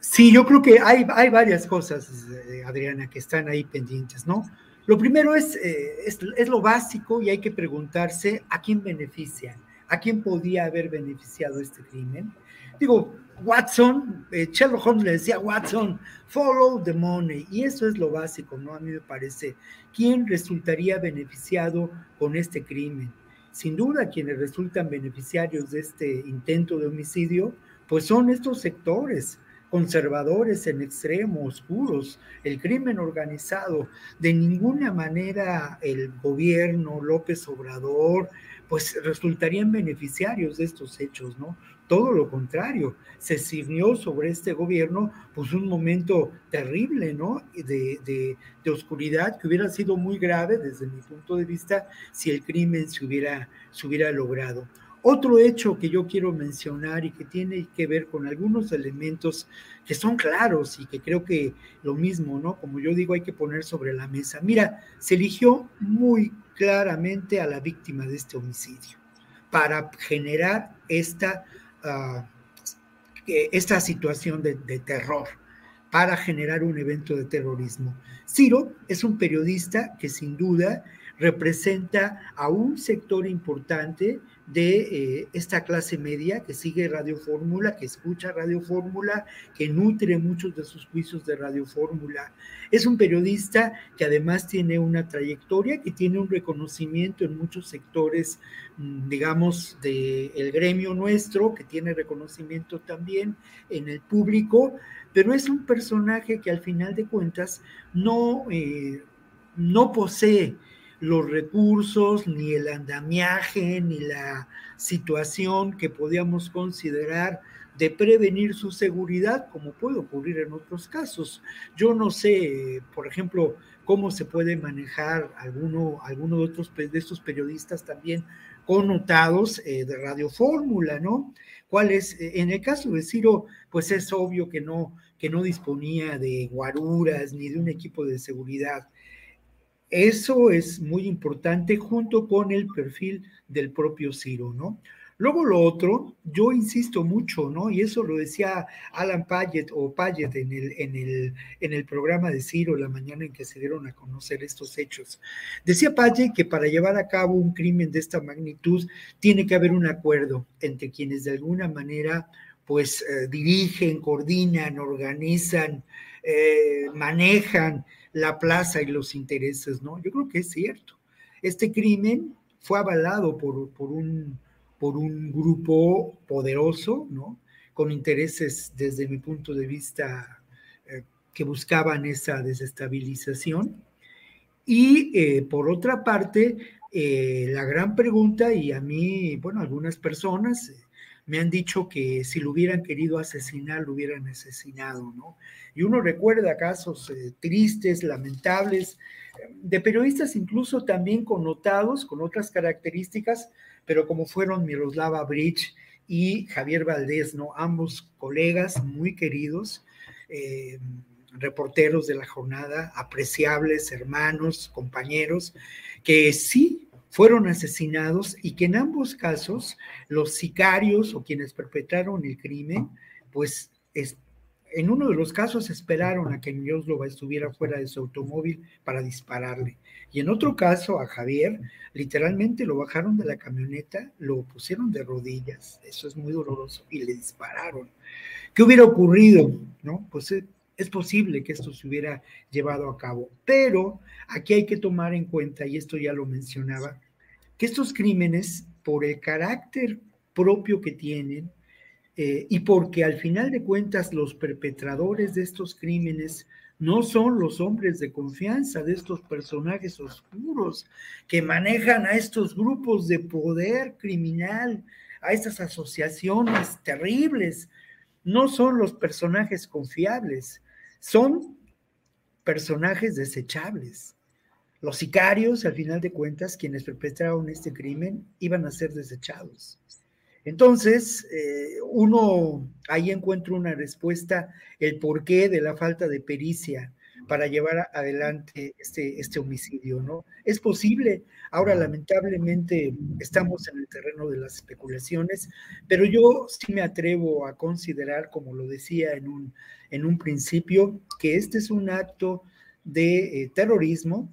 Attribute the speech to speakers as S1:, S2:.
S1: Sí, yo creo que hay, hay varias cosas, eh, Adriana, que están ahí pendientes, ¿no? Lo primero es, eh, es, es, lo básico y hay que preguntarse a quién beneficia, a quién podía haber beneficiado este crimen. Digo, Watson, eh, Sherlock Holmes le decía Watson, follow the money, y eso es lo básico, ¿no? A mí me parece, ¿quién resultaría beneficiado con este crimen? Sin duda, quienes resultan beneficiarios de este intento de homicidio, pues son estos sectores, conservadores en extremo, oscuros, el crimen organizado. De ninguna manera el gobierno, López Obrador, pues resultarían beneficiarios de estos hechos, ¿no? Todo lo contrario, se sirvió sobre este gobierno pues un momento terrible, ¿no? De, de, de, oscuridad que hubiera sido muy grave desde mi punto de vista si el crimen se hubiera, se hubiera logrado. Otro hecho que yo quiero mencionar y que tiene que ver con algunos elementos que son claros y que creo que lo mismo, ¿no? Como yo digo, hay que poner sobre la mesa. Mira, se eligió muy claramente a la víctima de este homicidio para generar esta, uh, esta situación de terror, para generar un evento de terrorismo. Ciro es un periodista que sin duda representa a un sector importante de eh, esta clase media que sigue Radio Fórmula, que escucha Radio Fórmula, que nutre muchos de sus juicios de Radio Fórmula. Es un periodista que además tiene una trayectoria, que tiene un reconocimiento en muchos sectores, mm, digamos, del el gremio nuestro, que tiene reconocimiento también en el público, pero es un personaje que al final de cuentas no, eh, no posee los recursos, ni el andamiaje, ni la situación que podíamos considerar de prevenir su seguridad, como puede ocurrir en otros casos. Yo no sé, por ejemplo, cómo se puede manejar alguno, alguno de, otros, de estos periodistas también connotados eh, de Radio Fórmula, ¿no? ¿Cuál es? En el caso de Ciro, pues es obvio que no, que no disponía de guaruras ni de un equipo de seguridad eso es muy importante junto con el perfil del propio Ciro, ¿no? Luego lo otro, yo insisto mucho, ¿no? Y eso lo decía Alan Payet o Payet en el, en el, en el programa de Ciro la mañana en que se dieron a conocer estos hechos. Decía Payet que para llevar a cabo un crimen de esta magnitud tiene que haber un acuerdo entre quienes de alguna manera pues eh, dirigen, coordinan, organizan, eh, manejan la plaza y los intereses, ¿no? Yo creo que es cierto. Este crimen fue avalado por, por, un, por un grupo poderoso, ¿no? Con intereses, desde mi punto de vista, eh, que buscaban esa desestabilización. Y eh, por otra parte, la gran pregunta, y a mí, bueno, algunas personas me han dicho que si lo hubieran querido asesinar, lo hubieran asesinado, ¿no? Y uno recuerda casos eh, tristes, lamentables, de periodistas incluso también connotados, con otras características, pero como fueron Miroslava Bridge y Javier Valdés, ¿no? Ambos colegas muy queridos, eh, reporteros de la jornada, apreciables, hermanos, compañeros, que sí fueron asesinados y que en ambos casos los sicarios o quienes perpetraron el crimen, pues es, en uno de los casos esperaron a que Miroslova estuviera fuera de su automóvil para dispararle. Y en otro caso, a Javier, literalmente lo bajaron de la camioneta, lo pusieron de rodillas, eso es muy doloroso, y le dispararon. ¿Qué hubiera ocurrido? ¿No? Pues eh, es posible que esto se hubiera llevado a cabo, pero aquí hay que tomar en cuenta, y esto ya lo mencionaba, que estos crímenes, por el carácter propio que tienen, eh, y porque al final de cuentas los perpetradores de estos crímenes no son los hombres de confianza de estos personajes oscuros que manejan a estos grupos de poder criminal, a estas asociaciones terribles. No son los personajes confiables, son personajes desechables. Los sicarios, al final de cuentas, quienes perpetraron este crimen, iban a ser desechados. Entonces, eh, uno ahí encuentra una respuesta, el porqué de la falta de pericia para llevar adelante este, este homicidio, ¿no? Es posible, ahora lamentablemente estamos en el terreno de las especulaciones, pero yo sí me atrevo a considerar, como lo decía en un, en un principio, que este es un acto de eh, terrorismo